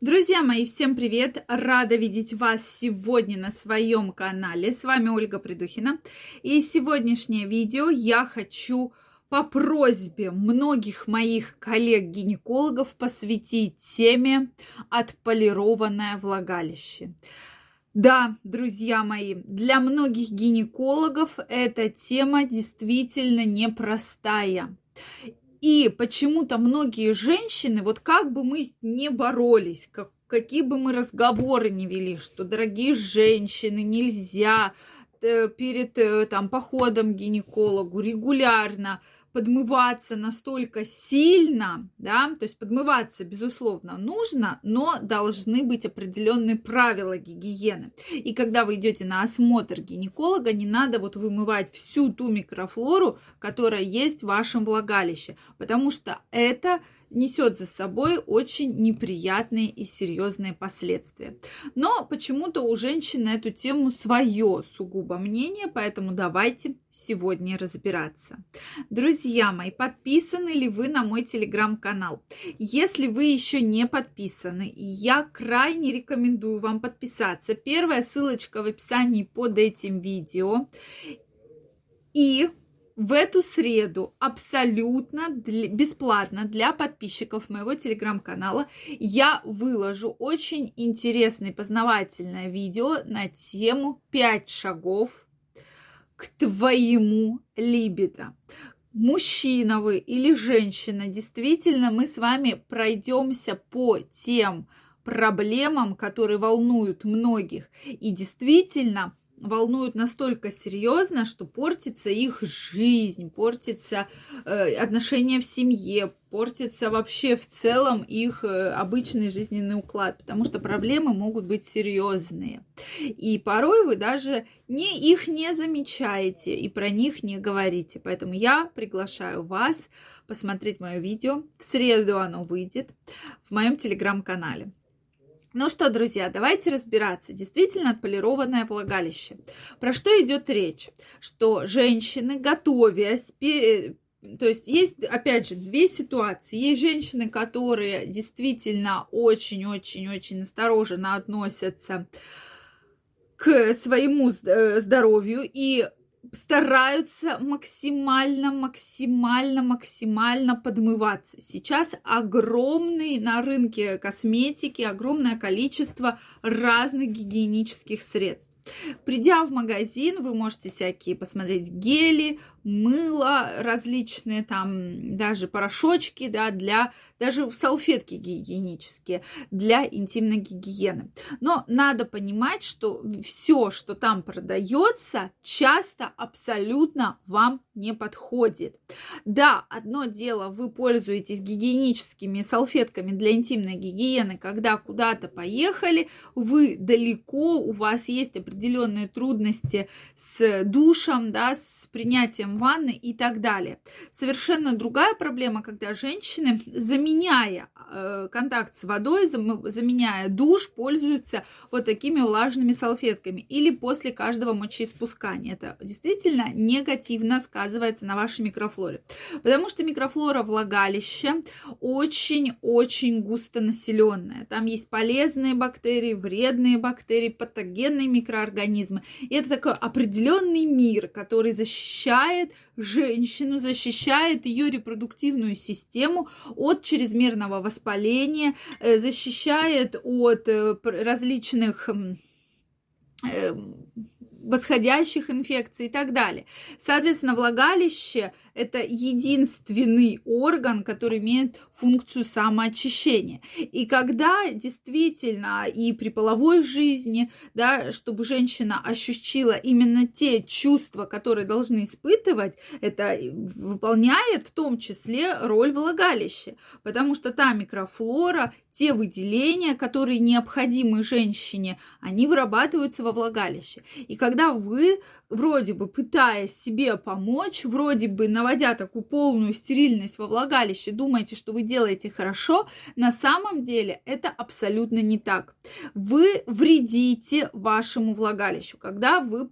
Друзья мои, всем привет! Рада видеть вас сегодня на своем канале. С вами Ольга Придухина. И сегодняшнее видео я хочу по просьбе многих моих коллег-гинекологов посвятить теме «Отполированное влагалище». Да, друзья мои, для многих гинекологов эта тема действительно непростая. И почему-то многие женщины, вот как бы мы не боролись, как, какие бы мы разговоры не вели, что, дорогие женщины, нельзя э, перед э, там, походом к гинекологу регулярно подмываться настолько сильно, да, то есть подмываться, безусловно, нужно, но должны быть определенные правила гигиены. И когда вы идете на осмотр гинеколога, не надо вот вымывать всю ту микрофлору, которая есть в вашем влагалище, потому что это несет за собой очень неприятные и серьезные последствия. Но почему-то у женщин на эту тему свое сугубо мнение, поэтому давайте сегодня разбираться. Друзья мои, подписаны ли вы на мой телеграм-канал? Если вы еще не подписаны, я крайне рекомендую вам подписаться. Первая ссылочка в описании под этим видео. И в эту среду абсолютно бесплатно для подписчиков моего телеграм-канала я выложу очень интересное познавательное видео на тему 5 шагов к твоему либидо. Мужчина вы или женщина, действительно мы с вами пройдемся по тем проблемам, которые волнуют многих. И действительно, волнуют настолько серьезно, что портится их жизнь, портится э, отношения в семье, портится вообще в целом их э, обычный жизненный уклад, потому что проблемы могут быть серьезные. И порой вы даже не, их не замечаете и про них не говорите. Поэтому я приглашаю вас посмотреть мое видео. В среду оно выйдет в моем телеграм-канале. Ну что, друзья, давайте разбираться. Действительно отполированное влагалище. Про что идет речь? Что женщины, готовясь, то есть есть, опять же, две ситуации. Есть женщины, которые действительно очень-очень-очень осторожно относятся к своему э, здоровью и стараются максимально, максимально, максимально подмываться. Сейчас огромный на рынке косметики, огромное количество разных гигиенических средств. Придя в магазин, вы можете всякие посмотреть гели, мыло различные, там даже порошочки, да, для даже салфетки гигиенические для интимной гигиены. Но надо понимать, что все, что там продается, часто абсолютно вам не подходит. Да, одно дело, вы пользуетесь гигиеническими салфетками для интимной гигиены, когда куда-то поехали, вы далеко, у вас есть определенные трудности с душем, да, с принятием ванны и так далее. Совершенно другая проблема, когда женщины, заменяя э, контакт с водой, заменяя душ, пользуются вот такими влажными салфетками или после каждого мочеиспускания. Это действительно негативно сказывается на вашей микрофлоре. Потому что микрофлора влагалища очень-очень густонаселенная. Там есть полезные бактерии, вредные бактерии, патогенные микроорганизмы. И это такой определенный мир, который защищает женщину, защищает ее репродуктивную систему от чрезмерного воспаления, э, защищает от э, различных э, восходящих инфекций и так далее. Соответственно, влагалище – это единственный орган, который имеет функцию самоочищения. И когда действительно и при половой жизни, да, чтобы женщина ощутила именно те чувства, которые должны испытывать, это выполняет в том числе роль влагалища, потому что та микрофлора, те выделения, которые необходимы женщине, они вырабатываются во влагалище. И когда вы, вроде бы пытаясь себе помочь, вроде бы на проводя такую полную стерильность во влагалище, думаете, что вы делаете хорошо, на самом деле это абсолютно не так. Вы вредите вашему влагалищу. Когда вы...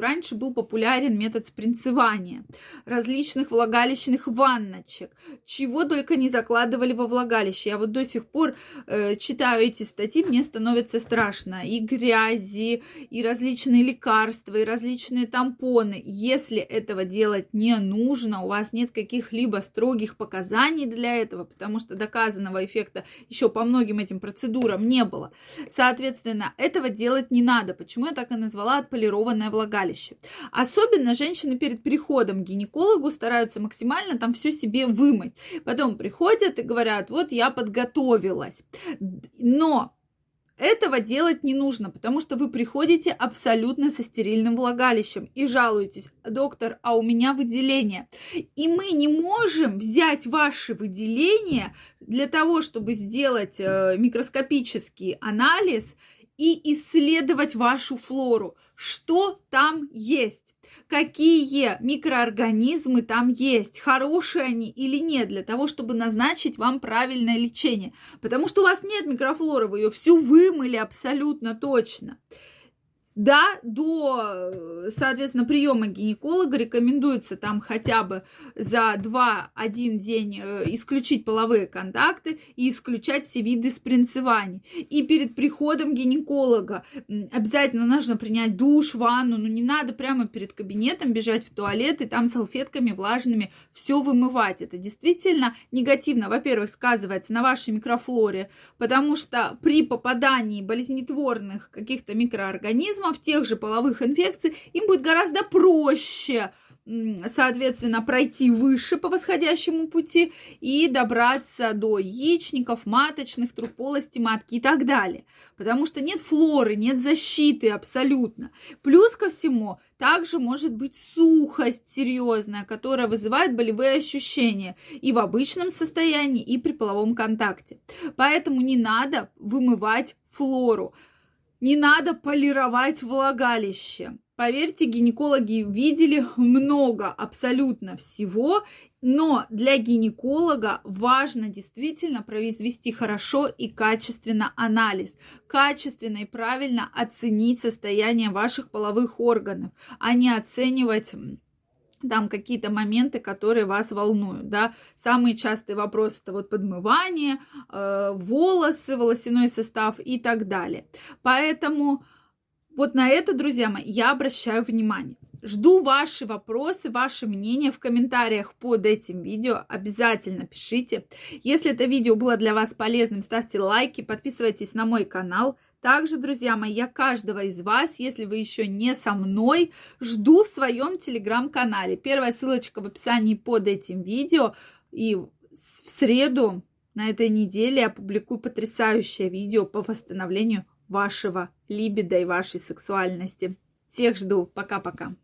Раньше был популярен метод спринцевания, различных влагалищных ванночек, чего только не закладывали во влагалище. Я вот до сих пор э, читаю эти статьи, мне становится страшно. И грязи, и различные лекарства, и различные тампоны. Если этого делать не нужно, у вас нет каких-либо строгих показаний для этого, потому что доказанного эффекта еще по многим этим процедурам не было. Соответственно, этого делать не надо. Почему я так и назвала отполированное влагалище? Особенно женщины перед приходом к гинекологу стараются максимально там все себе вымыть. Потом приходят и говорят, вот я подготовилась. Но этого делать не нужно, потому что вы приходите абсолютно со стерильным влагалищем и жалуетесь, доктор, а у меня выделение. И мы не можем взять ваши выделения для того, чтобы сделать э, микроскопический анализ и исследовать вашу флору, что там есть какие микроорганизмы там есть, хорошие они или нет, для того, чтобы назначить вам правильное лечение. Потому что у вас нет микрофлоры, вы ее всю вымыли абсолютно точно. Да, до, э, соответственно, приема гинеколога рекомендуется там хотя бы за 2-1 день э, исключить половые контакты и исключать все виды спринцеваний. И перед приходом гинеколога обязательно нужно принять душ, ванну, но не надо прямо перед кабинетом бежать в туалет и там салфетками влажными все вымывать. Это действительно негативно, во-первых, сказывается на вашей микрофлоре, потому что при попадании болезнетворных каких-то микроорганизмов симптомов тех же половых инфекций, им будет гораздо проще соответственно, пройти выше по восходящему пути и добраться до яичников, маточных, труб полости матки и так далее. Потому что нет флоры, нет защиты абсолютно. Плюс ко всему, также может быть сухость серьезная, которая вызывает болевые ощущения и в обычном состоянии, и при половом контакте. Поэтому не надо вымывать флору. Не надо полировать влагалище. Поверьте, гинекологи видели много абсолютно всего, но для гинеколога важно действительно произвести хорошо и качественно анализ, качественно и правильно оценить состояние ваших половых органов, а не оценивать там какие-то моменты, которые вас волнуют, да. Самые частые вопросы это вот подмывание, э, волосы, волосяной состав и так далее. Поэтому вот на это, друзья мои, я обращаю внимание. Жду ваши вопросы, ваше мнение в комментариях под этим видео. Обязательно пишите. Если это видео было для вас полезным, ставьте лайки, подписывайтесь на мой канал. Также, друзья мои, я каждого из вас, если вы еще не со мной, жду в своем телеграм-канале. Первая ссылочка в описании под этим видео. И в среду на этой неделе я публикую потрясающее видео по восстановлению вашего либидо и вашей сексуальности. Всех жду. Пока-пока.